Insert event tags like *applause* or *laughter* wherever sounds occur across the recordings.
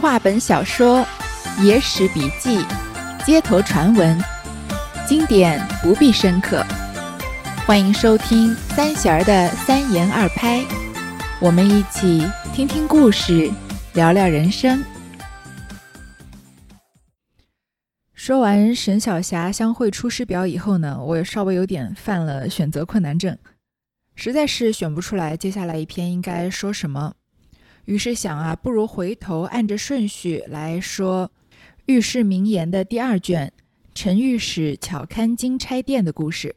话本小说、野史笔记、街头传闻，经典不必深刻。欢迎收听三弦儿的三言二拍，我们一起听听故事，聊聊人生。说完沈小霞相会出师表以后呢，我也稍微有点犯了选择困难症，实在是选不出来接下来一篇应该说什么。于是想啊，不如回头按着顺序来说《御史名言》的第二卷“陈御史巧堪金钗殿”的故事。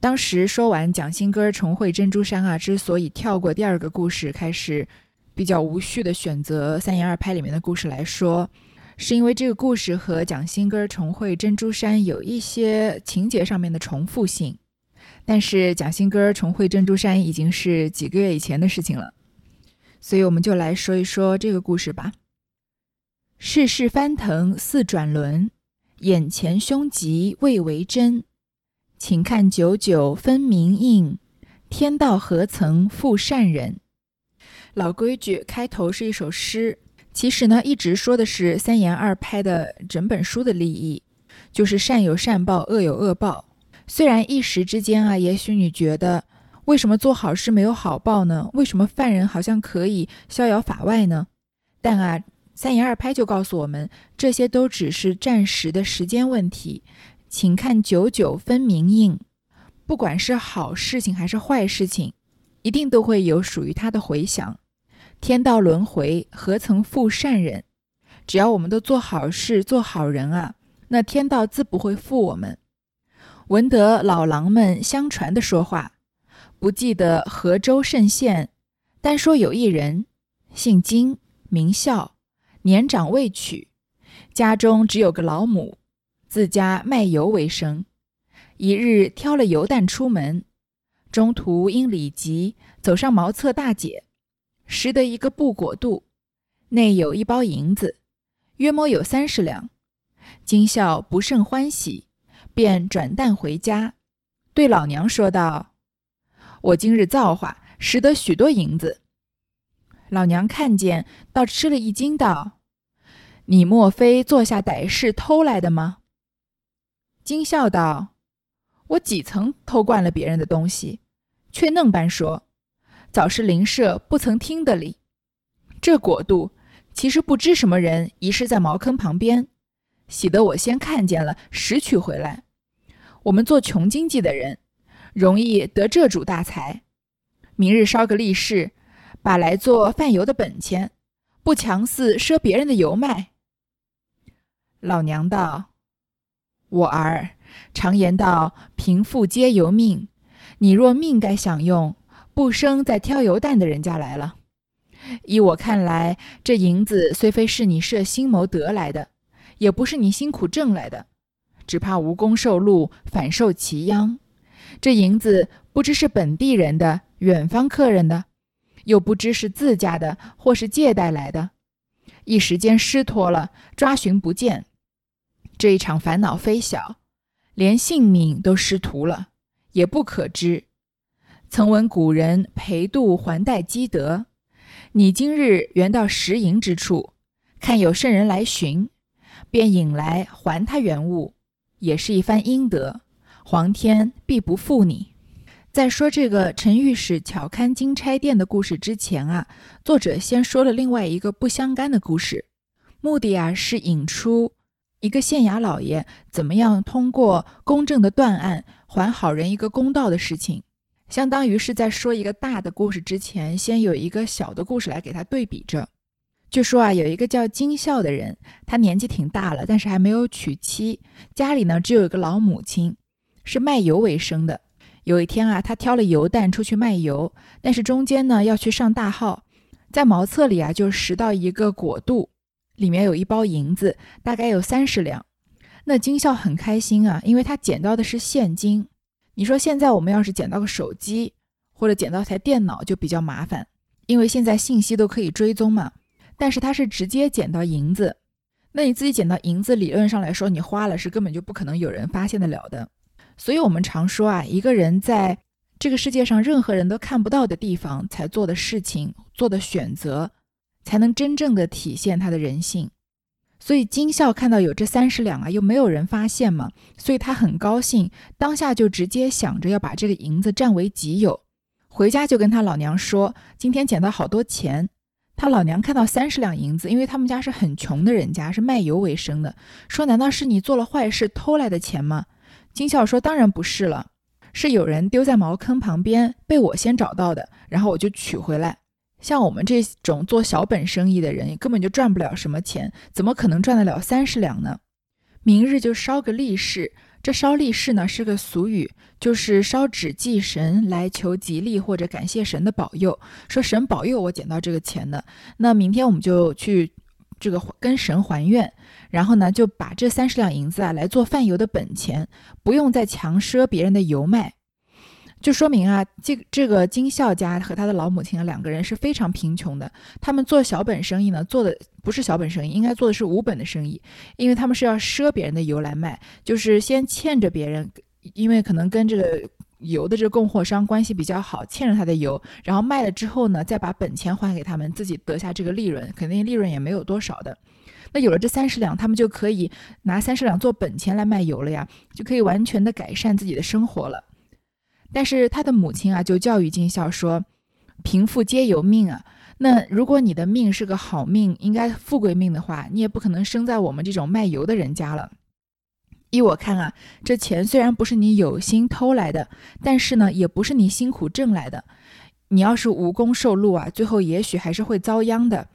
当时说完蒋新根重会珍珠山啊，之所以跳过第二个故事，开始比较无序的选择三言二拍里面的故事来说，是因为这个故事和蒋新根重会珍珠山有一些情节上面的重复性。但是蒋新根重会珍珠山已经是几个月以前的事情了。所以我们就来说一说这个故事吧。世事翻腾似转轮，眼前凶吉未为真。请看九九分明映，天道何曾负善人？老规矩，开头是一首诗。其实呢，一直说的是三言二拍的整本书的利益，就是善有善报，恶有恶报。虽然一时之间啊，也许你觉得。为什么做好事没有好报呢？为什么犯人好像可以逍遥法外呢？但啊，三言二拍就告诉我们，这些都只是暂时的时间问题。请看九九分明应，不管是好事情还是坏事情，一定都会有属于他的回响。天道轮回，何曾负善人？只要我们都做好事、做好人啊，那天道自不会负我们。闻得老狼们相传的说话。不记得河州圣县，单说有一人，姓金，名孝，年长未娶，家中只有个老母，自家卖油为生。一日挑了油担出门，中途因礼急走上茅厕大解，拾得一个布裹肚，内有一包银子，约摸有三十两。金孝不甚欢喜，便转担回家，对老娘说道。我今日造化，拾得许多银子。老娘看见，倒吃了一惊，道：“你莫非做下歹事偷来的吗？”金笑道：“我几曾偷惯了别人的东西，却嫩般说，早是邻舍不曾听得里。这果度其实不知什么人遗失在茅坑旁边，喜得我先看见了，拾取回来。我们做穷经济的人。”容易得这主大财，明日烧个利市，把来做贩油的本钱，不强似赊别人的油卖。老娘道：“我儿，常言道，贫富皆由命。你若命该享用，不生在挑油担的人家来了。依我看来，这银子虽非是你设心谋得来的，也不是你辛苦挣来的，只怕无功受禄，反受其殃。”这银子不知是本地人的、远方客人的，又不知是自家的或是借贷来的，一时间失脱了，抓寻不见。这一场烦恼非小，连性命都失图了，也不可知。曾闻古人赔度还贷积德，你今日原到拾银之处，看有圣人来寻，便引来还他原物，也是一番阴德。皇天必不负你。在说这个陈御史巧看金钗殿的故事之前啊，作者先说了另外一个不相干的故事，目的啊是引出一个县衙老爷怎么样通过公正的断案还好人一个公道的事情，相当于是在说一个大的故事之前，先有一个小的故事来给他对比着。据说啊，有一个叫金孝的人，他年纪挺大了，但是还没有娶妻，家里呢只有一个老母亲。是卖油为生的。有一天啊，他挑了油担出去卖油，但是中间呢要去上大号，在茅厕里啊就拾到一个果肚，里面有一包银子，大概有三十两。那金孝很开心啊，因为他捡到的是现金。你说现在我们要是捡到个手机或者捡到台电脑就比较麻烦，因为现在信息都可以追踪嘛。但是他是直接捡到银子，那你自己捡到银子，理论上来说你花了是根本就不可能有人发现得了的。所以，我们常说啊，一个人在这个世界上任何人都看不到的地方才做的事情、做的选择，才能真正的体现他的人性。所以金孝看到有这三十两啊，又没有人发现嘛，所以他很高兴，当下就直接想着要把这个银子占为己有。回家就跟他老娘说，今天捡到好多钱。他老娘看到三十两银子，因为他们家是很穷的人家，是卖油为生的，说难道是你做了坏事偷来的钱吗？金孝说当然不是了，是有人丢在茅坑旁边，被我先找到的，然后我就取回来。像我们这种做小本生意的人，根本就赚不了什么钱，怎么可能赚得了三十两呢？明日就烧个利市，这烧利市呢是个俗语，就是烧纸祭神来求吉利或者感谢神的保佑，说神保佑我捡到这个钱的。那明天我们就去这个跟神还愿，然后呢就把这三十两银子啊来做贩油的本钱，不用再强赊别人的油卖。就说明啊，这这个金孝家和他的老母亲啊，两个人是非常贫穷的。他们做小本生意呢，做的不是小本生意，应该做的是无本的生意，因为他们是要赊别人的油来卖，就是先欠着别人，因为可能跟这个油的这个供货商关系比较好，欠着他的油，然后卖了之后呢，再把本钱还给他们，自己得下这个利润，肯定利润也没有多少的。那有了这三十两，他们就可以拿三十两做本钱来卖油了呀，就可以完全的改善自己的生活了。但是他的母亲啊，就教育尽孝说：“贫富皆有命啊。那如果你的命是个好命，应该富贵命的话，你也不可能生在我们这种卖油的人家了。依我看啊，这钱虽然不是你有心偷来的，但是呢，也不是你辛苦挣来的。你要是无功受禄啊，最后也许还是会遭殃的。”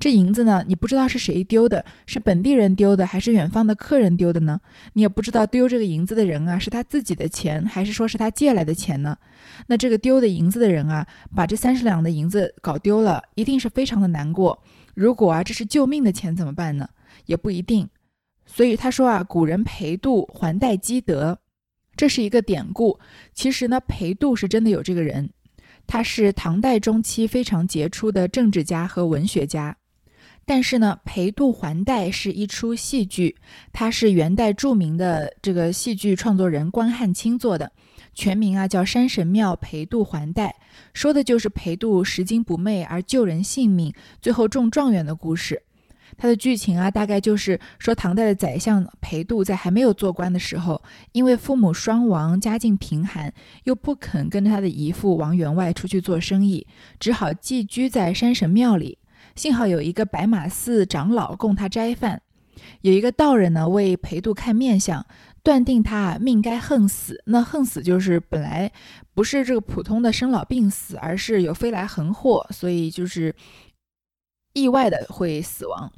这银子呢，你不知道是谁丢的，是本地人丢的，还是远方的客人丢的呢？你也不知道丢这个银子的人啊，是他自己的钱，还是说是他借来的钱呢？那这个丢的银子的人啊，把这三十两的银子搞丢了，一定是非常的难过。如果啊，这是救命的钱怎么办呢？也不一定。所以他说啊，古人裴度还贷积德，这是一个典故。其实呢，裴度是真的有这个人，他是唐代中期非常杰出的政治家和文学家。但是呢，裴度还贷是一出戏剧，它是元代著名的这个戏剧创作人关汉卿做的，全名啊叫《山神庙裴度还贷》，说的就是裴度拾金不昧而救人性命，最后中状元的故事。它的剧情啊，大概就是说唐代的宰相裴度在还没有做官的时候，因为父母双亡，家境贫寒，又不肯跟着他的姨父王员外出去做生意，只好寄居在山神庙里。幸好有一个白马寺长老供他斋饭，有一个道人呢为裴度看面相，断定他命该横死。那横死就是本来不是这个普通的生老病死，而是有飞来横祸，所以就是意外的会死亡。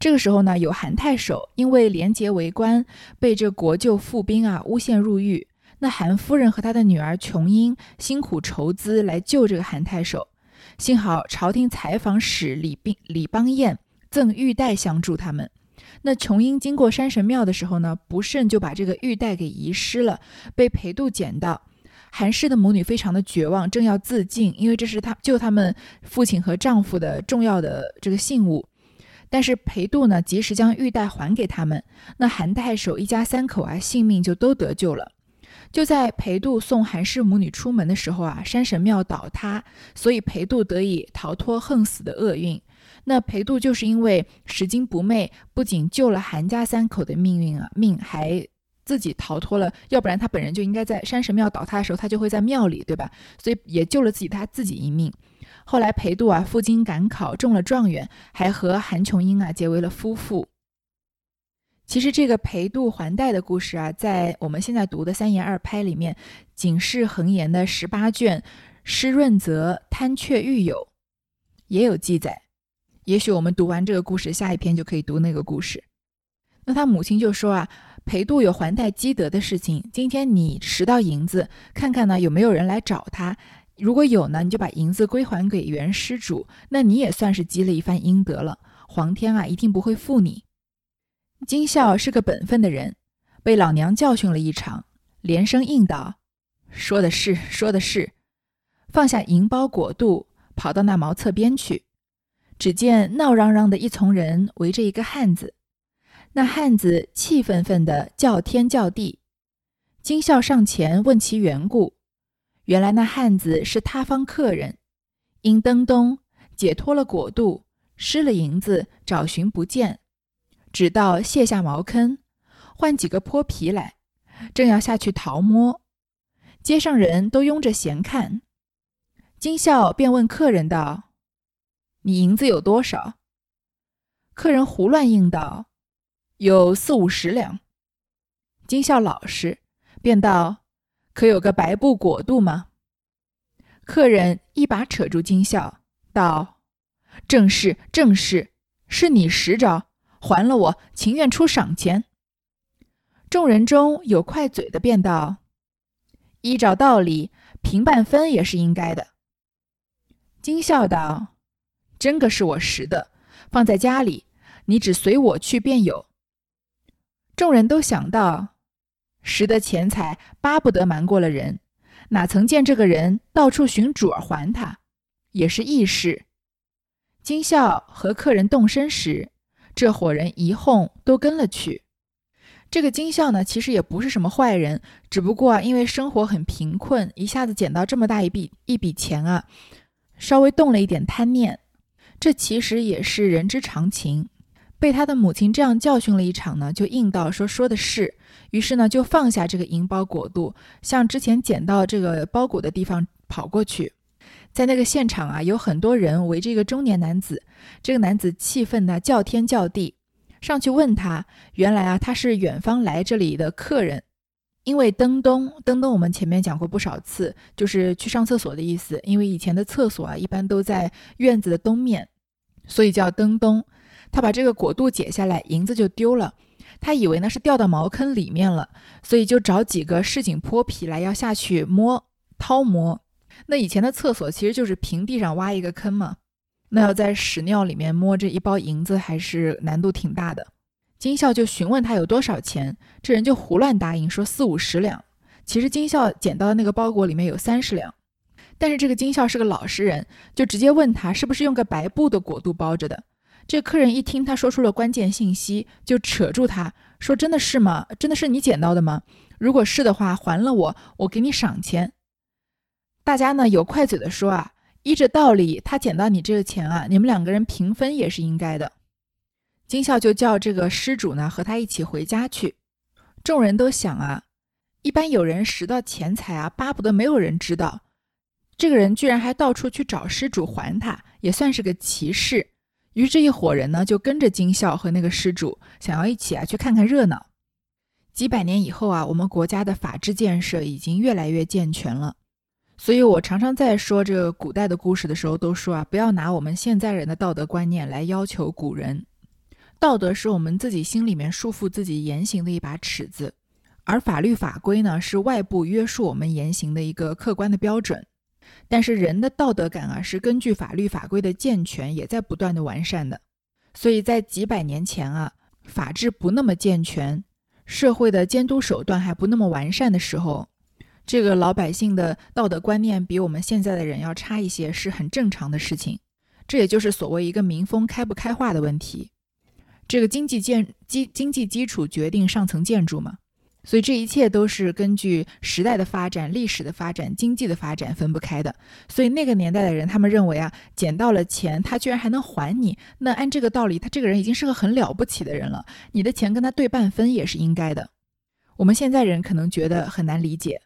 这个时候呢，有韩太守因为廉洁为官，被这国舅副兵啊诬陷入狱。那韩夫人和他的女儿琼英辛苦筹资来救这个韩太守。幸好朝廷采访使李兵李邦彦赠玉带相助他们。那琼英经过山神庙的时候呢，不慎就把这个玉带给遗失了，被裴度捡到。韩氏的母女非常的绝望，正要自尽，因为这是他救他们父亲和丈夫的重要的这个信物。但是裴度呢，及时将玉带还给他们，那韩太守一家三口啊，性命就都得救了。就在裴度送韩氏母女出门的时候啊，山神庙倒塌，所以裴度得以逃脱横死的厄运。那裴度就是因为拾金不昧，不仅救了韩家三口的命运啊命，还自己逃脱了，要不然他本人就应该在山神庙倒塌的时候，他就会在庙里，对吧？所以也救了自己他自己一命。后来裴度啊赴京赶考中了状元，还和韩琼英啊结为了夫妇。其实这个裴度还贷的故事啊，在我们现在读的三言二拍里面，《警世恒言》的十八卷《施润泽贪却狱友》也有记载。也许我们读完这个故事，下一篇就可以读那个故事。那他母亲就说啊，裴度有还贷积德的事情，今天你拾到银子，看看呢有没有人来找他，如果有呢，你就把银子归还给原失主，那你也算是积了一番阴德了。皇天啊，一定不会负你。金孝是个本分的人，被老娘教训了一场，连声应道：“说的是，说的是。”放下银包果肚，跑到那茅厕边去。只见闹嚷嚷的一丛人围着一个汉子，那汉子气愤愤的叫天叫地。金孝上前问其缘故，原来那汉子是他方客人，因登东解脱了果肚，失了银子，找寻不见，直到卸下茅坑，换几个泼皮来，正要下去淘摸，街上人都拥着闲看。金笑便问客人道：“你银子有多少？”客人胡乱应道：“有四五十两。”金笑老实，便道：“可有个白布裹肚吗？”客人一把扯住金笑，道：“正是，正是，是你实着，还了我，情愿出赏钱。”众人中有快嘴的，便道：“依照道理，平半分也是应该的。”金笑道：“真个是我拾的，放在家里，你只随我去便有。”众人都想到。拾得钱财，巴不得瞒过了人，哪曾见这个人到处寻主儿还他，也是义事。金笑和客人动身时，这伙人一哄都跟了去。这个金孝呢，其实也不是什么坏人，只不过因为生活很贫困，一下子捡到这么大一笔一笔钱啊，稍微动了一点贪念。这其实也是人之常情。被他的母亲这样教训了一场呢，就应道说说的是。于是呢，就放下这个银包裹肚，向之前捡到这个包裹的地方跑过去。在那个现场啊，有很多人围着一个中年男子。这个男子气愤的叫天叫地，上去问他。原来啊，他是远方来这里的客人，因为登东，登东我们前面讲过不少次，就是去上厕所的意思。因为以前的厕所啊，一般都在院子的东面，所以叫登东。他把这个裹肚解下来，银子就丢了。他以为呢是掉到茅坑里面了，所以就找几个市井泼皮来要下去摸掏摸。那以前的厕所其实就是平地上挖一个坑嘛，那要在屎尿里面摸这一包银子，还是难度挺大的。金孝就询问他有多少钱，这人就胡乱答应说四五十两。其实金孝捡到的那个包裹里面有三十两，但是这个金孝是个老实人，就直接问他是不是用个白布的裹肚包着的。这客人一听他说出了关键信息，就扯住他说：“真的是吗？真的是你捡到的吗？如果是的话，还了我，我给你赏钱。”大家呢有快嘴的说：“啊，依着道理，他捡到你这个钱啊，你们两个人平分也是应该的。”金孝就叫这个施主呢和他一起回家去。众人都想啊，一般有人拾到钱财啊，巴不得没有人知道。这个人居然还到处去找施主还他，也算是个奇事。于是一伙人呢，就跟着金孝和那个施主，想要一起啊去看看热闹。几百年以后啊，我们国家的法治建设已经越来越健全了，所以我常常在说这个古代的故事的时候，都说啊，不要拿我们现在人的道德观念来要求古人。道德是我们自己心里面束缚自己言行的一把尺子，而法律法规呢，是外部约束我们言行的一个客观的标准。但是人的道德感啊，是根据法律法规的健全，也在不断的完善的。所以在几百年前啊，法治不那么健全，社会的监督手段还不那么完善的时候，这个老百姓的道德观念比我们现在的人要差一些，是很正常的事情。这也就是所谓一个民风开不开化的问题。这个经济建基经济基础决定上层建筑嘛。所以这一切都是根据时代的发展、历史的发展、经济的发展分不开的。所以那个年代的人，他们认为啊，捡到了钱，他居然还能还你，那按这个道理，他这个人已经是个很了不起的人了。你的钱跟他对半分也是应该的。我们现在人可能觉得很难理解，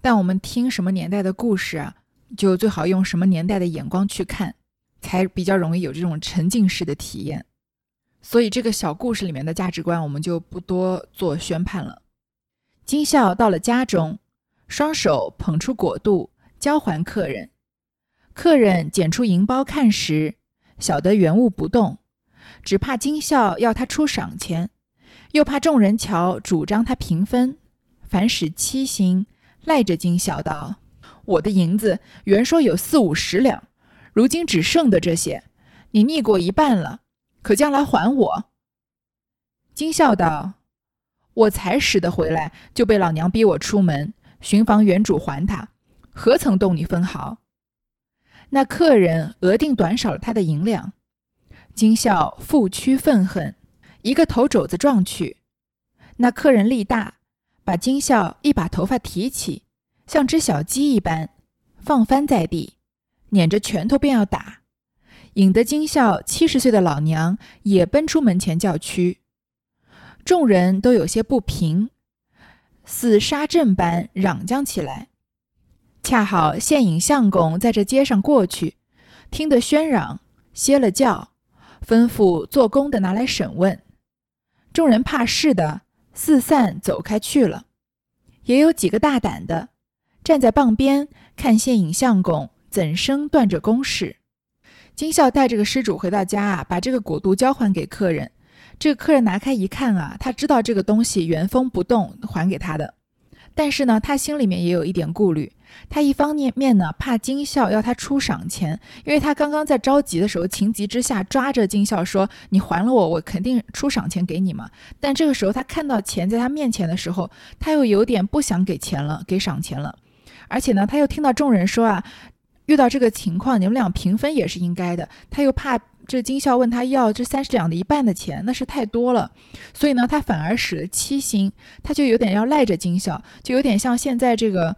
但我们听什么年代的故事啊，就最好用什么年代的眼光去看，才比较容易有这种沉浸式的体验。所以这个小故事里面的价值观，我们就不多做宣判了。金孝到了家中，双手捧出果度，交还客人。客人捡出银包看时，晓得原物不动，只怕金孝要他出赏钱，又怕众人瞧主张他平分，反使七心，赖着金笑道：“我的银子原说有四五十两，如今只剩的这些，你逆过一半了。”可将来还我？金笑道：“我才使得回来，就被老娘逼我出门寻访原主还他，何曾动你分毫？”那客人额定短少了他的银两，金笑负屈愤恨，一个头肘子撞去。那客人力大，把金孝一把头发提起，像只小鸡一般，放翻在地，捻着拳头便要打。引得金孝七十岁的老娘也奔出门前叫屈。众人都有些不平，似杀阵般嚷将起来。恰好县尹相公在这街上过去，听得喧嚷，歇了轿，吩咐做工的拿来审问。众人怕事的，四散走开去了。也有几个大胆的，站在傍边看现影相公怎生断这公事。金孝带这个施主回到家啊，把这个果毒交还给客人。这个客人拿开一看啊，他知道这个东西原封不动还给他的，但是呢，他心里面也有一点顾虑。他一方面面呢怕金孝要他出赏钱，因为他刚刚在着急的时候，情急之下抓着金孝说：“你还了我，我肯定出赏钱给你嘛。”但这个时候他看到钱在他面前的时候，他又有点不想给钱了，给赏钱了。而且呢，他又听到众人说啊，遇到这个情况，你们俩平分也是应该的。他又怕。这金孝问他要这三十两的一半的钱，那是太多了，所以呢，他反而使了欺心，他就有点要赖着金孝，就有点像现在这个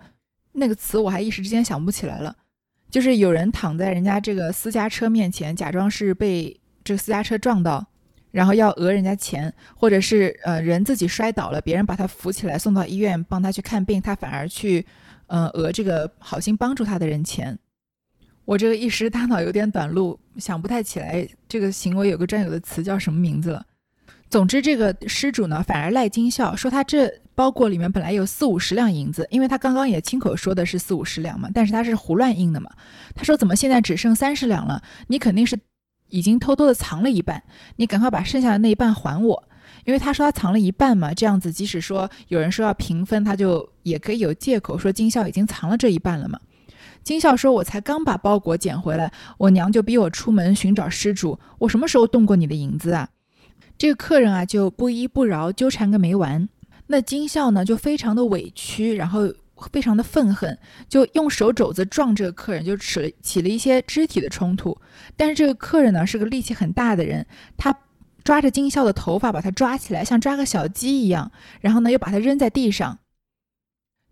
那个词，我还一时之间想不起来了，就是有人躺在人家这个私家车面前，假装是被这个私家车撞到，然后要讹人家钱，或者是呃人自己摔倒了，别人把他扶起来送到医院帮他去看病，他反而去呃讹这个好心帮助他的人钱。我这个一时大脑有点短路，想不太起来这个行为有个专有的词叫什么名字了。总之，这个施主呢反而赖金笑，说他这包裹里面本来有四五十两银子，因为他刚刚也亲口说的是四五十两嘛，但是他是胡乱印的嘛。他说怎么现在只剩三十两了？你肯定是已经偷偷的藏了一半，你赶快把剩下的那一半还我，因为他说他藏了一半嘛，这样子即使说有人说要平分，他就也可以有借口说金笑已经藏了这一半了嘛。金笑说：“我才刚把包裹捡回来，我娘就逼我出门寻找失主。我什么时候动过你的银子啊？”这个客人啊就不依不饶，纠缠个没完。那金笑呢就非常的委屈，然后非常的愤恨，就用手肘子撞这个客人，就起了起了一些肢体的冲突。但是这个客人呢是个力气很大的人，他抓着金笑的头发把他抓起来，像抓个小鸡一样，然后呢又把他扔在地上，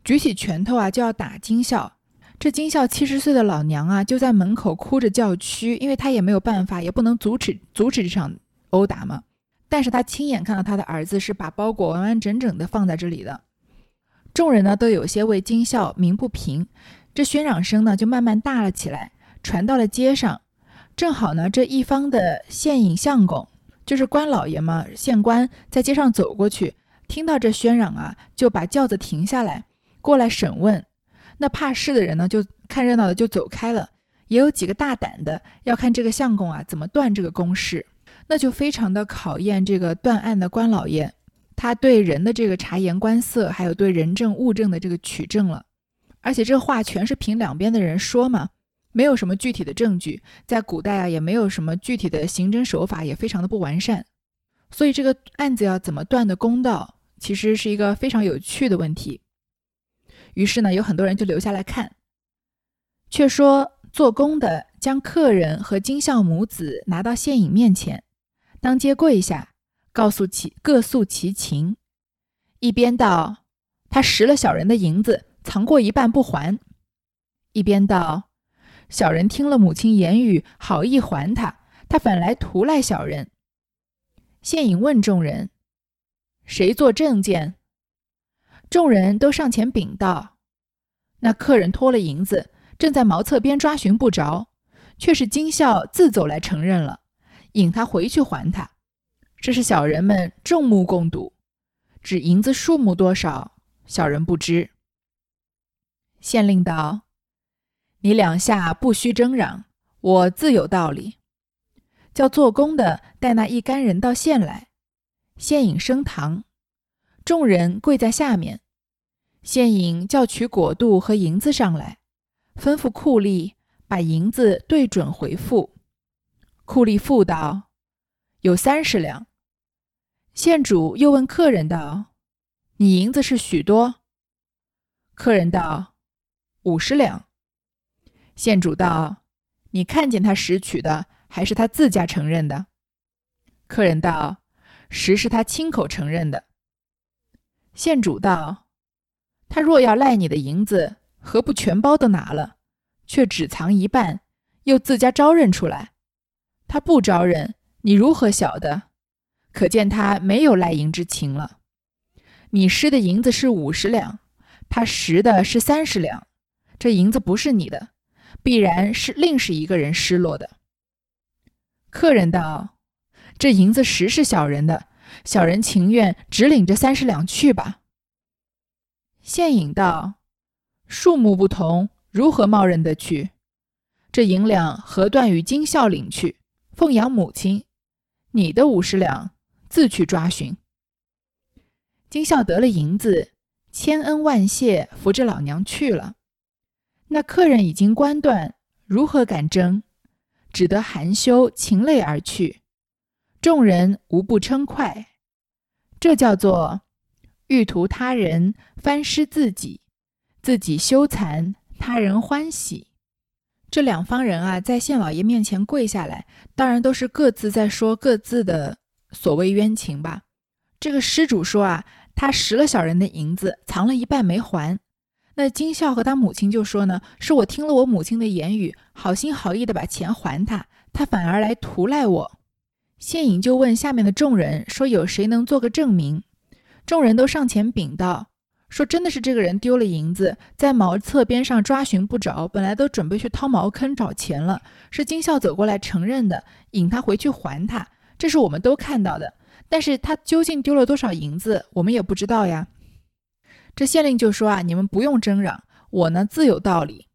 举起拳头啊就要打金笑。这金孝七十岁的老娘啊，就在门口哭着叫屈，因为她也没有办法，也不能阻止阻止这场殴打嘛。但是他亲眼看到他的儿子是把包裹完完整整的放在这里的。众人呢都有些为金孝鸣不平，这喧嚷声呢就慢慢大了起来，传到了街上。正好呢这一方的县尹相公，就是官老爷嘛，县官在街上走过去，听到这喧嚷啊，就把轿子停下来，过来审问。那怕事的人呢，就看热闹的就走开了，也有几个大胆的要看这个相公啊怎么断这个公事，那就非常的考验这个断案的官老爷，他对人的这个察言观色，还有对人证物证的这个取证了。而且这话全是凭两边的人说嘛，没有什么具体的证据，在古代啊也没有什么具体的刑侦手法，也非常的不完善，所以这个案子要怎么断的公道，其实是一个非常有趣的问题。于是呢，有很多人就留下来看。却说做工的将客人和金孝母子拿到县尹面前，当街跪下，告诉其各诉其情。一边道他拾了小人的银子，藏过一半不还；一边道小人听了母亲言语，好意还他，他反来图赖小人。县尹问众人：“谁做证件？”众人都上前禀道：“那客人托了银子，正在茅厕边抓寻不着，却是金孝自走来承认了，引他回去还他。这是小人们众目共睹，只银子数目多少，小人不知。”县令道：“你两下不须争嚷，我自有道理。叫做工的带那一干人到县来，县尹升堂。”众人跪在下面，县尹叫取果度和银子上来，吩咐库吏把银子对准回复。库利富道：“有三十两。”县主又问客人道：“你银子是许多？”客人道：“五十两。”县主道：“你看见他拾取的，还是他自家承认的？”客人道：“实是他亲口承认的。”县主道：“他若要赖你的银子，何不全包都拿了，却只藏一半，又自家招认出来？他不招认，你如何晓得？可见他没有赖银之情了。你失的银子是五十两，他拾的是三十两，这银子不是你的，必然是另是一个人失落的。客人道：“这银子实是小人的，小人情愿只领这三十两去吧。”现引道：“数目不同，如何冒认得去？这银两何断与金孝领去？”奉养母亲，你的五十两自去抓寻。金孝得了银子，千恩万谢，扶着老娘去了。那客人已经关断，如何敢争？只得含羞噙泪而去。众人无不称快，这叫做欲图他人，翻失自己；自己羞惭，他人欢喜。这两方人啊，在县老爷面前跪下来，当然都是各自在说各自的所谓冤情吧。这个施主说啊，他拾了小人的银子，藏了一半没还。那金孝和他母亲就说呢，是我听了我母亲的言语，好心好意的把钱还他，他反而来图赖我。县尹就问下面的众人说，有谁能做个证明？众人都上前禀道。说真的是这个人丢了银子，在茅厕边上抓寻不着，本来都准备去掏茅坑找钱了，是金孝走过来承认的，引他回去还他，这是我们都看到的。但是他究竟丢了多少银子，我们也不知道呀。这县令就说啊，你们不用争嚷，我呢自有道理。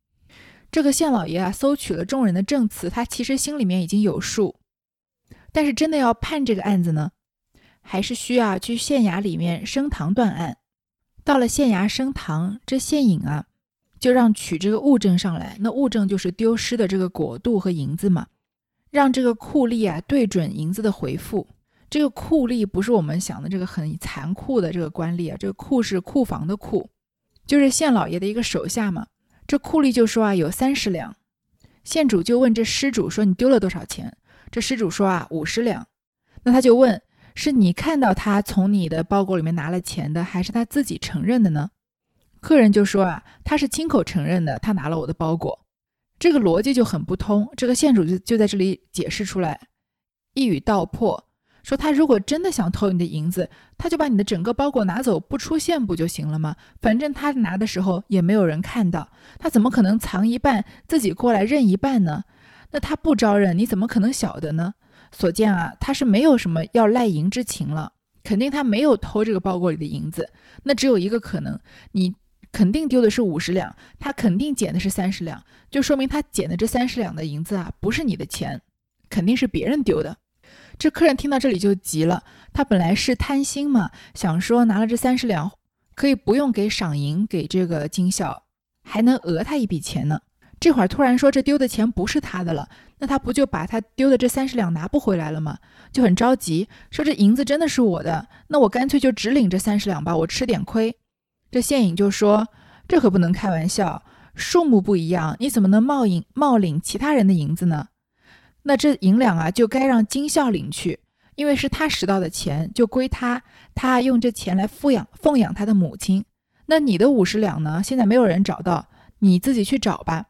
这个县老爷啊，搜取了众人的证词，他其实心里面已经有数，但是真的要判这个案子呢，还是需要去县衙里面升堂断案。到了县衙升堂，这县尹啊，就让取这个物证上来。那物证就是丢失的这个果度和银子嘛。让这个库吏啊对准银子的回复。这个库吏不是我们想的这个很残酷的这个官吏啊，这个库是库房的库，就是县老爷的一个手下嘛。这库吏就说啊，有三十两。县主就问这施主说，你丢了多少钱？这施主说啊，五十两。那他就问。是你看到他从你的包裹里面拿了钱的，还是他自己承认的呢？客人就说啊，他是亲口承认的，他拿了我的包裹。这个逻辑就很不通。这个县主就就在这里解释出来，一语道破，说他如果真的想偷你的银子，他就把你的整个包裹拿走，不出现不就行了吗？反正他拿的时候也没有人看到，他怎么可能藏一半自己过来认一半呢？那他不招认，你怎么可能晓得呢？所见啊，他是没有什么要赖银之情了，肯定他没有偷这个包裹里的银子。那只有一个可能，你肯定丢的是五十两，他肯定捡的是三十两，就说明他捡的这三十两的银子啊，不是你的钱，肯定是别人丢的。这客人听到这里就急了，他本来是贪心嘛，想说拿了这三十两，可以不用给赏银给这个金孝，还能讹他一笔钱呢。这会儿突然说这丢的钱不是他的了，那他不就把他丢的这三十两拿不回来了吗？就很着急，说这银子真的是我的，那我干脆就只领这三十两吧，我吃点亏。这县尹就说这可不能开玩笑，数目不一样，你怎么能冒领冒领其他人的银子呢？那这银两啊就该让金孝领去，因为是他拾到的钱，就归他，他用这钱来抚养奉养他的母亲。那你的五十两呢？现在没有人找到，你自己去找吧。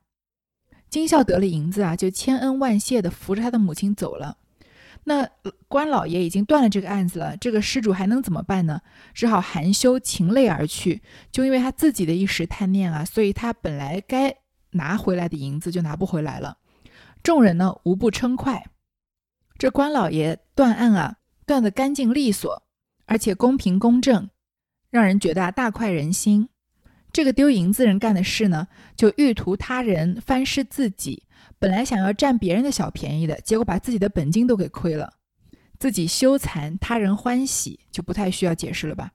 金孝得了银子啊，就千恩万谢的扶着他的母亲走了。那关老爷已经断了这个案子了，这个施主还能怎么办呢？只好含羞噙泪而去。就因为他自己的一时贪念啊，所以他本来该拿回来的银子就拿不回来了。众人呢无不称快。这关老爷断案啊，断得干净利索，而且公平公正，让人觉得大快人心。这个丢银子人干的事呢，就欲图他人，翻失自己。本来想要占别人的小便宜的，结果把自己的本金都给亏了，自己羞惭，他人欢喜，就不太需要解释了吧？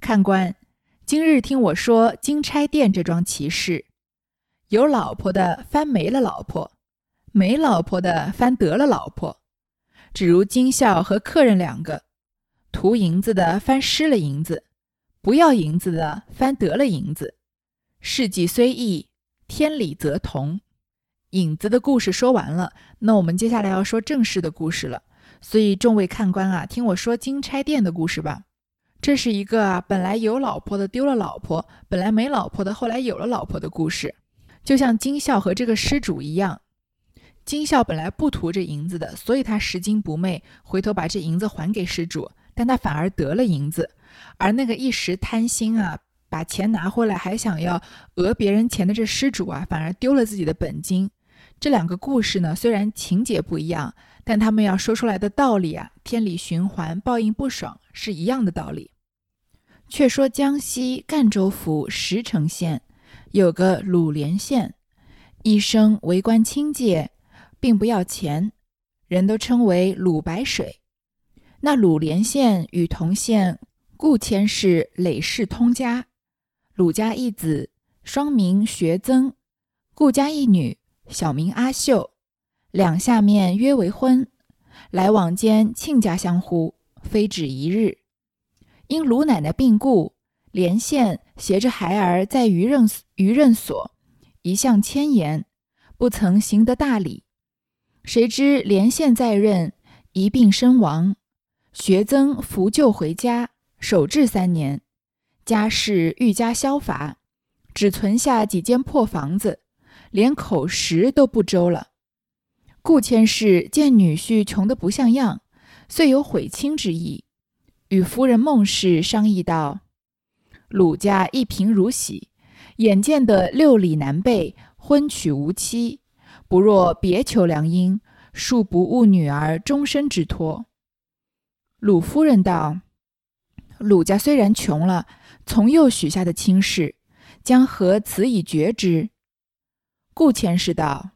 看官，今日听我说金钗店这桩奇事，有老婆的翻没了老婆，没老婆的翻得了老婆。只如金孝和客人两个，图银子的翻失了银子。不要银子的，翻得了银子。事迹虽异，天理则同。影子的故事说完了，那我们接下来要说正式的故事了。所以众位看官啊，听我说金钗店的故事吧。这是一个啊，本来有老婆的丢了老婆，本来没老婆的后来有了老婆的故事。就像金孝和这个施主一样，金孝本来不图这银子的，所以他拾金不昧，回头把这银子还给施主，但他反而得了银子。而那个一时贪心啊，把钱拿回来还想要讹别人钱的这施主啊，反而丢了自己的本金。这两个故事呢，虽然情节不一样，但他们要说出来的道理啊，天理循环，报应不爽，是一样的道理。却说江西赣州府石城县有个鲁连县，一生为官清介。并不要钱，人都称为鲁白水。那鲁连县与同县顾谦是累世通家，鲁家一子，双名学曾；顾家一女，小名阿秀。两下面约为婚，来往间亲家相呼，非止一日。因鲁奶奶病故，连县携着孩儿在余任余任所，一向谦言，不曾行得大礼。谁知连县在任，一病身亡。学曾扶柩回家，守制三年，家事愈加消乏，只存下几间破房子，连口食都不周了。顾千氏见女婿穷得不像样，遂有悔亲之意，与夫人孟氏商议道：“鲁家一贫如洗，眼见得六里南北，婚娶无期。”不若别求良姻，恕不误女儿终身之托。鲁夫人道：“鲁家虽然穷了，从幼许下的亲事，将何辞以绝之？”顾千世道：“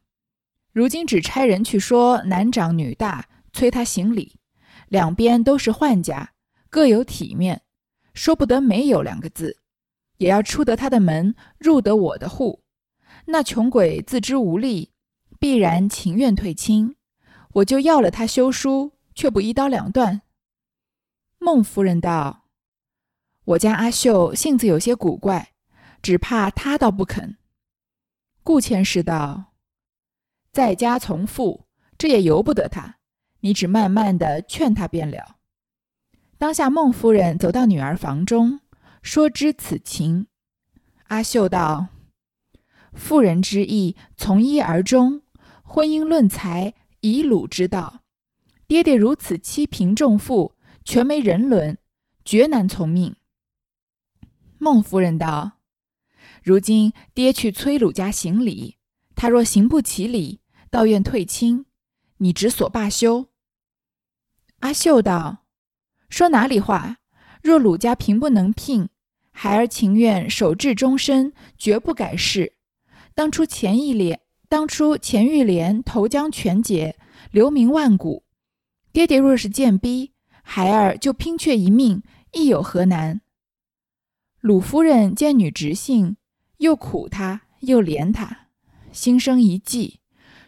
如今只差人去说男长女大，催他行礼，两边都是宦家，各有体面，说不得没有两个字，也要出得他的门，入得我的户。那穷鬼自知无力。”必然情愿退亲，我就要了他休书，却不一刀两断。孟夫人道：“我家阿秀性子有些古怪，只怕他倒不肯。”顾千氏道：“在家从父，这也由不得他，你只慢慢的劝他便了。”当下孟夫人走到女儿房中，说知此情。阿秀道：“妇人之意，从一而终。”婚姻论财，以鲁之道。爹爹如此欺贫重富，全没人伦，绝难从命。孟夫人道：“如今爹去催鲁家行礼，他若行不起礼，倒愿退亲，你只所罢休。”阿秀道：“说哪里话？若鲁家贫不能聘，孩儿情愿守至终身，绝不改事。当初钱义廉。”当初钱玉莲投江全节，留名万古。爹爹若是见逼，孩儿就拼却一命，亦有何难？鲁夫人见女直性，又苦她，又怜她，心生一计，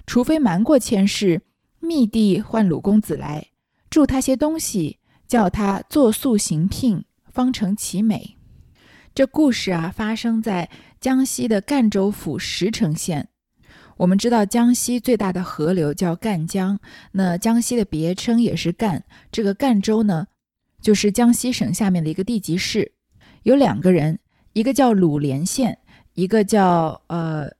除非瞒过千世，密地唤鲁公子来，助他些东西，叫他作速行聘，方成其美。这故事啊，发生在江西的赣州府石城县。我们知道江西最大的河流叫赣江，那江西的别称也是赣。这个赣州呢，就是江西省下面的一个地级市。有两个人，一个叫鲁连县，一个叫呃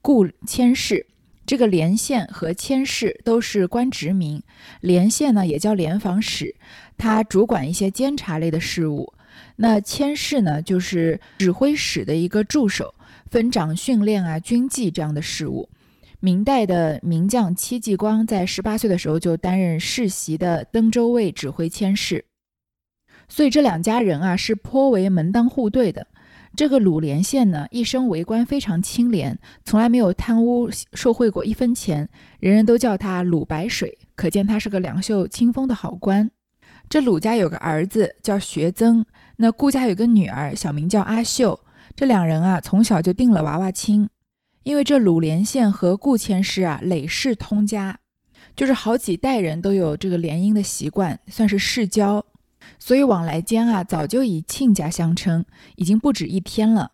顾千氏。这个连县和千氏都是官职名。连县呢也叫联防使，他主管一些监察类的事务。那千氏呢就是指挥使的一个助手。分掌训练啊、军纪这样的事务。明代的名将戚继光在十八岁的时候就担任世袭的登州卫指挥谦事，所以这两家人啊是颇为门当户对的。这个鲁连县呢，一生为官非常清廉，从来没有贪污受贿过一分钱，人人都叫他鲁白水，可见他是个两袖清风的好官。这鲁家有个儿子叫学增，那顾家有个女儿，小名叫阿秀。这两人啊，从小就定了娃娃亲，因为这鲁连县和顾千氏啊累世通家，就是好几代人都有这个联姻的习惯，算是世交，所以往来间啊早就以亲家相称，已经不止一天了。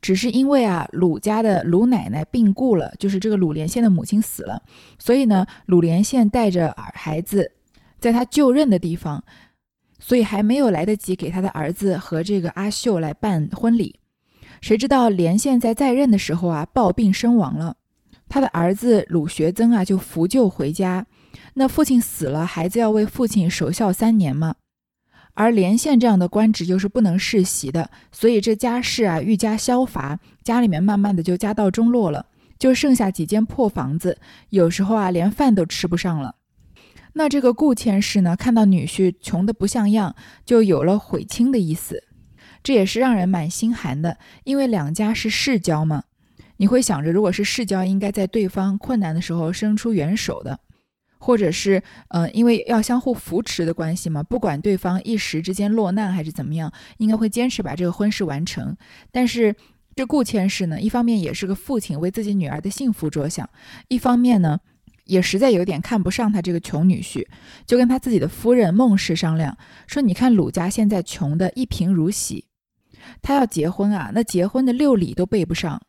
只是因为啊鲁家的鲁奶奶病故了，就是这个鲁连县的母亲死了，所以呢鲁连县带着儿孩子在他就任的地方，所以还没有来得及给他的儿子和这个阿秀来办婚礼。谁知道连县在在任的时候啊，暴病身亡了。他的儿子鲁学增啊就扶柩回家。那父亲死了，孩子要为父亲守孝三年嘛。而连县这样的官职又是不能世袭的，所以这家世啊愈加消乏，家里面慢慢的就家道中落了，就剩下几间破房子，有时候啊连饭都吃不上了。那这个顾千氏呢，看到女婿穷得不像样，就有了悔亲的意思，这也是让人蛮心寒的，因为两家是世交嘛，你会想着如果是世交，应该在对方困难的时候伸出援手的。或者是，呃，因为要相互扶持的关系嘛，不管对方一时之间落难还是怎么样，应该会坚持把这个婚事完成。但是这顾千氏呢，一方面也是个父亲，为自己女儿的幸福着想；一方面呢，也实在有点看不上他这个穷女婿，就跟他自己的夫人孟氏商量说：“你看鲁家现在穷的一贫如洗，他要结婚啊，那结婚的六礼都备不上。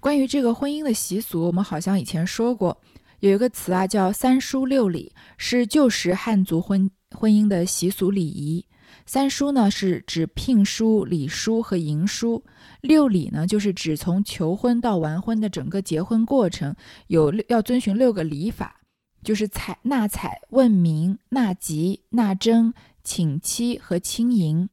关于这个婚姻的习俗，我们好像以前说过。”有一个词啊，叫“三书六礼”，是旧时汉族婚婚姻的习俗礼仪。三书呢，是指聘书、礼书和迎书；六礼呢，就是指从求婚到完婚的整个结婚过程，有要遵循六个礼法，就是采纳采、问名、纳吉、纳征、请期和亲迎。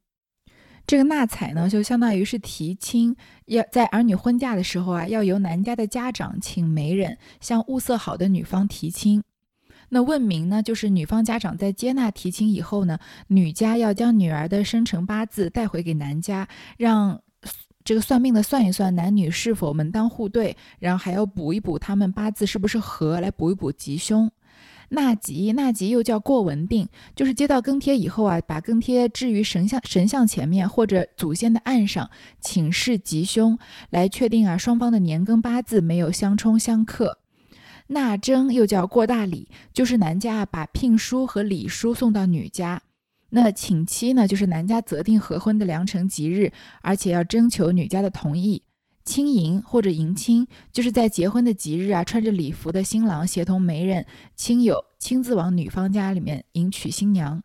这个纳采呢，就相当于是提亲，要在儿女婚嫁的时候啊，要由男家的家长请媒人向物色好的女方提亲。那问名呢，就是女方家长在接纳提亲以后呢，女家要将女儿的生辰八字带回给男家，让这个算命的算一算男女是否门当户对，然后还要补一补他们八字是不是合，来补一补吉凶。纳吉，纳吉又叫过文定，就是接到更帖以后啊，把更帖置于神像神像前面或者祖先的案上，请示吉凶，来确定啊双方的年庚八字没有相冲相克。纳征又叫过大礼，就是男家把聘书和礼书送到女家。那请期呢，就是男家择定合婚的良辰吉日，而且要征求女家的同意。亲迎或者迎亲，就是在结婚的吉日啊，穿着礼服的新郎协同媒人、亲友亲自往女方家里面迎娶新娘。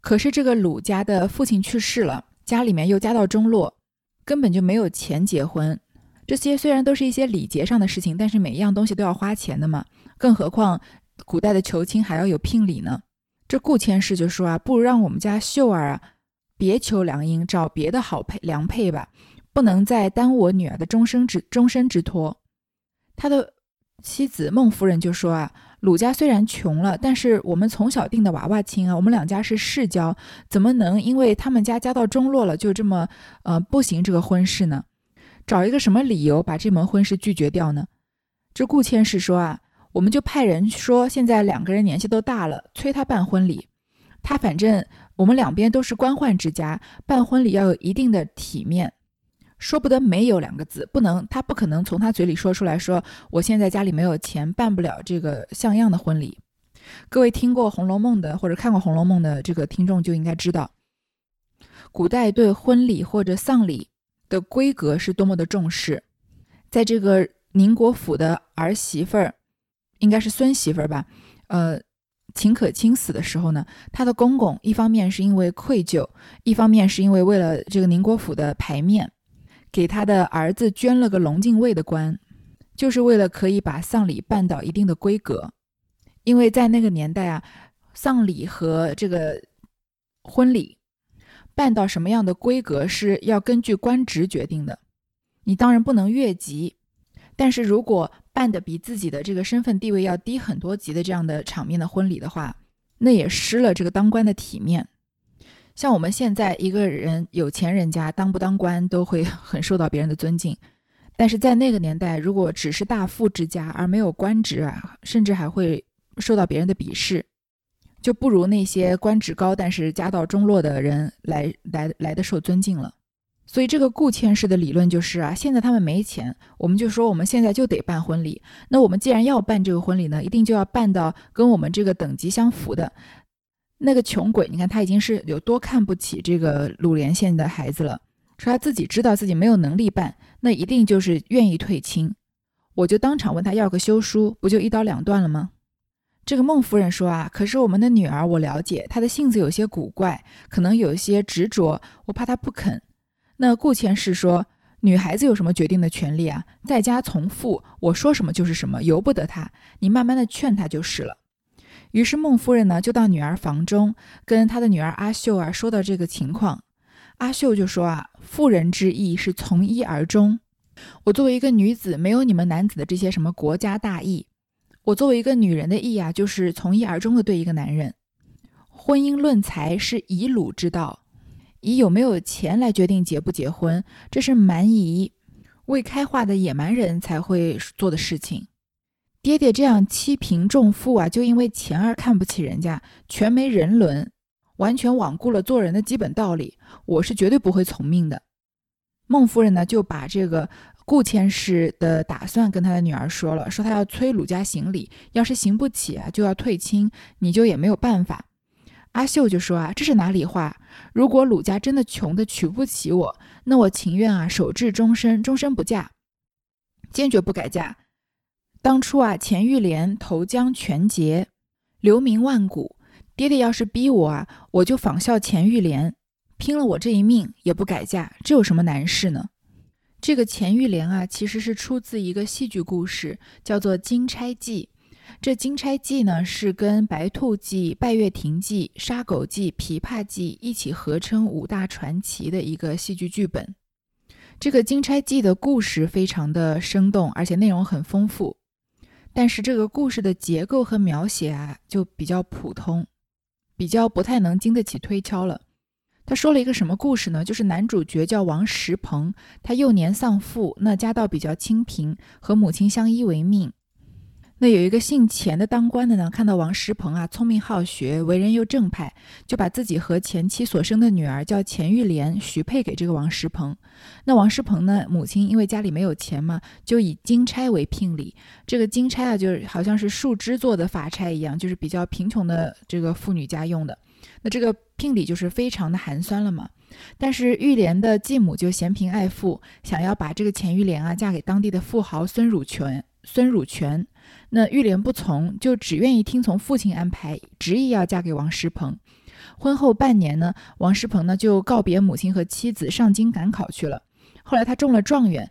可是这个鲁家的父亲去世了，家里面又家道中落，根本就没有钱结婚。这些虽然都是一些礼节上的事情，但是每一样东西都要花钱的嘛。更何况古代的求亲还要有聘礼呢。这顾千氏就说啊，不如让我们家秀儿啊，别求良姻，找别的好配良配吧。不能再耽误我女儿的终生之终身之托。他的妻子孟夫人就说啊，鲁家虽然穷了，但是我们从小定的娃娃亲啊，我们两家是世交，怎么能因为他们家家道中落了，就这么呃不行这个婚事呢？找一个什么理由把这门婚事拒绝掉呢？这顾千氏说啊，我们就派人说，现在两个人年纪都大了，催他办婚礼。他反正我们两边都是官宦之家，办婚礼要有一定的体面。说不得没有两个字，不能，他不可能从他嘴里说出来说，我现在家里没有钱，办不了这个像样的婚礼。各位听过《红楼梦》的或者看过《红楼梦》的这个听众就应该知道，古代对婚礼或者丧礼的规格是多么的重视。在这个宁国府的儿媳妇儿，应该是孙媳妇儿吧，呃，秦可卿死的时候呢，她的公公一方面是因为愧疚，一方面是因为为了这个宁国府的牌面。给他的儿子捐了个龙禁卫的官，就是为了可以把丧礼办到一定的规格。因为在那个年代啊，丧礼和这个婚礼办到什么样的规格是要根据官职决定的。你当然不能越级，但是如果办的比自己的这个身份地位要低很多级的这样的场面的婚礼的话，那也失了这个当官的体面。像我们现在一个人有钱人家当不当官都会 *laughs* 很受到别人的尊敬，但是在那个年代，如果只是大富之家而没有官职啊，甚至还会受到别人的鄙视，就不如那些官职高但是家道中落的人来来来的受尊敬了。所以这个顾千氏的理论就是啊，现在他们没钱，我们就说我们现在就得办婚礼。那我们既然要办这个婚礼呢，一定就要办到跟我们这个等级相符的。那个穷鬼，你看他已经是有多看不起这个鲁连县的孩子了，说他自己知道自己没有能力办，那一定就是愿意退亲。我就当场问他要个休书，不就一刀两断了吗？这个孟夫人说啊，可是我们的女儿我了解，她的性子有些古怪，可能有些执着，我怕她不肯。那顾千氏说，女孩子有什么决定的权利啊？在家从父，我说什么就是什么，由不得她。你慢慢的劝她就是了。于是孟夫人呢，就到女儿房中，跟她的女儿阿秀啊说到这个情况。阿秀就说啊，妇人之义是从一而终。我作为一个女子，没有你们男子的这些什么国家大义。我作为一个女人的义啊，就是从一而终的对一个男人。婚姻论财是以鲁之道，以有没有钱来决定结不结婚，这是蛮夷、未开化的野蛮人才会做的事情。爹爹这样欺贫重富啊，就因为钱而看不起人家，全没人伦，完全罔顾了做人的基本道理。我是绝对不会从命的。孟夫人呢，就把这个顾千氏的打算跟她的女儿说了，说她要催鲁家行礼，要是行不起啊，就要退亲，你就也没有办法。阿秀就说啊，这是哪里话？如果鲁家真的穷的娶不起我，那我情愿啊守制终身，终身不嫁，坚决不改嫁。当初啊，钱玉莲投江全劫，留名万古。爹爹要是逼我啊，我就仿效钱玉莲，拼了我这一命也不改嫁，这有什么难事呢？这个钱玉莲啊，其实是出自一个戏剧故事，叫做《金钗记》。这《金钗记》呢，是跟《白兔记》《拜月亭记》《杀狗记》《琵琶记》一起合称五大传奇的一个戏剧剧本。这个《金钗记》的故事非常的生动，而且内容很丰富，但是这个故事的结构和描写啊，就比较普通，比较不太能经得起推敲了。他说了一个什么故事呢？就是男主角叫王石鹏，他幼年丧父，那家道比较清贫，和母亲相依为命。那有一个姓钱的当官的呢，看到王石鹏啊聪明好学，为人又正派，就把自己和前妻所生的女儿叫钱玉莲许配给这个王石鹏。那王石鹏呢，母亲因为家里没有钱嘛，就以金钗为聘礼。这个金钗啊，就是好像是树枝做的发钗一样，就是比较贫穷的这个妇女家用的。那这个聘礼就是非常的寒酸了嘛。但是玉莲的继母就嫌贫爱富，想要把这个钱玉莲啊嫁给当地的富豪孙汝权。孙汝权。那玉莲不从，就只愿意听从父亲安排，执意要嫁给王石鹏。婚后半年呢，王石鹏呢就告别母亲和妻子，上京赶考去了。后来他中了状元，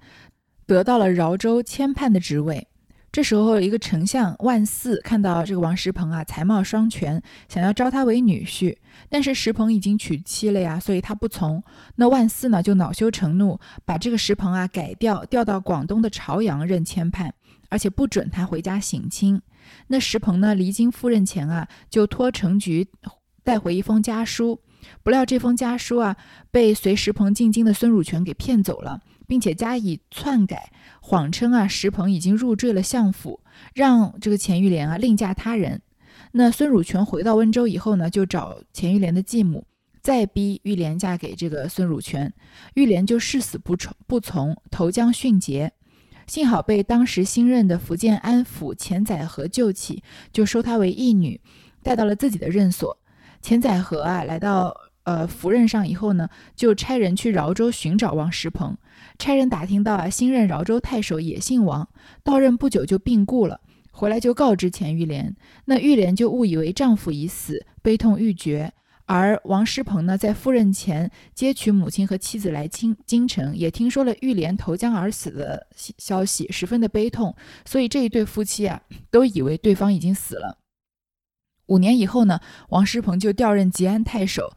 得到了饶州签判的职位。这时候，一个丞相万四看到这个王石鹏啊，才貌双全，想要招他为女婿。但是石鹏已经娶妻了呀，所以他不从。那万四呢，就恼羞成怒，把这个石鹏啊改调，调到广东的朝阳任签判。而且不准他回家省亲。那石鹏呢，离京赴任前啊，就托程菊带回一封家书。不料这封家书啊，被随石鹏进京的孙汝权给骗走了，并且加以篡改，谎称啊石鹏已经入赘了相府，让这个钱玉莲啊另嫁他人。那孙汝权回到温州以后呢，就找钱玉莲的继母，再逼玉莲嫁给这个孙汝权。玉莲就誓死不从，不从，投江殉节。幸好被当时新任的福建安抚钱载和救起，就收她为义女，带到了自己的任所。钱载和啊，来到呃福任上以后呢，就差人去饶州寻找王石鹏。差人打听到啊，新任饶州太守也姓王，到任不久就病故了，回来就告知钱玉莲。那玉莲就误以为丈夫已死，悲痛欲绝。而王师鹏呢，在赴任前接取母亲和妻子来京京城，也听说了玉莲投江而死的消息，十分的悲痛，所以这一对夫妻啊，都以为对方已经死了。五年以后呢，王师鹏就调任吉安太守，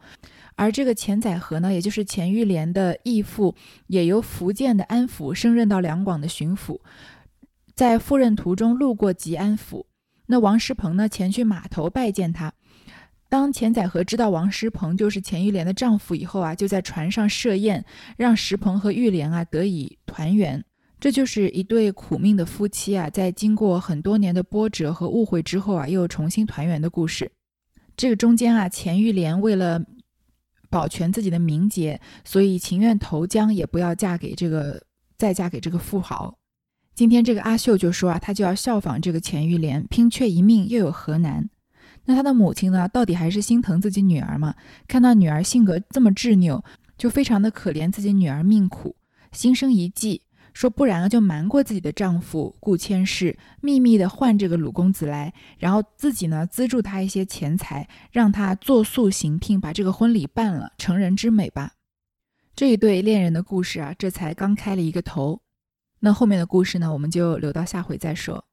而这个钱载和呢，也就是钱玉莲的义父，也由福建的安抚升任到两广的巡抚，在赴任途中路过吉安府，那王师鹏呢，前去码头拜见他。当钱载和知道王石鹏就是钱玉莲的丈夫以后啊，就在船上设宴，让石鹏和玉莲啊得以团圆。这就是一对苦命的夫妻啊，在经过很多年的波折和误会之后啊，又重新团圆的故事。这个中间啊，钱玉莲为了保全自己的名节，所以情愿投江，也不要嫁给这个再嫁给这个富豪。今天这个阿秀就说啊，她就要效仿这个钱玉莲，拼却一命又有何难？那他的母亲呢？到底还是心疼自己女儿嘛？看到女儿性格这么执拗，就非常的可怜自己女儿命苦，心生一计，说不然就瞒过自己的丈夫顾千世，秘密的换这个鲁公子来，然后自己呢资助他一些钱财，让他作宿行聘，把这个婚礼办了，成人之美吧。这一对恋人的故事啊，这才刚开了一个头。那后面的故事呢，我们就留到下回再说。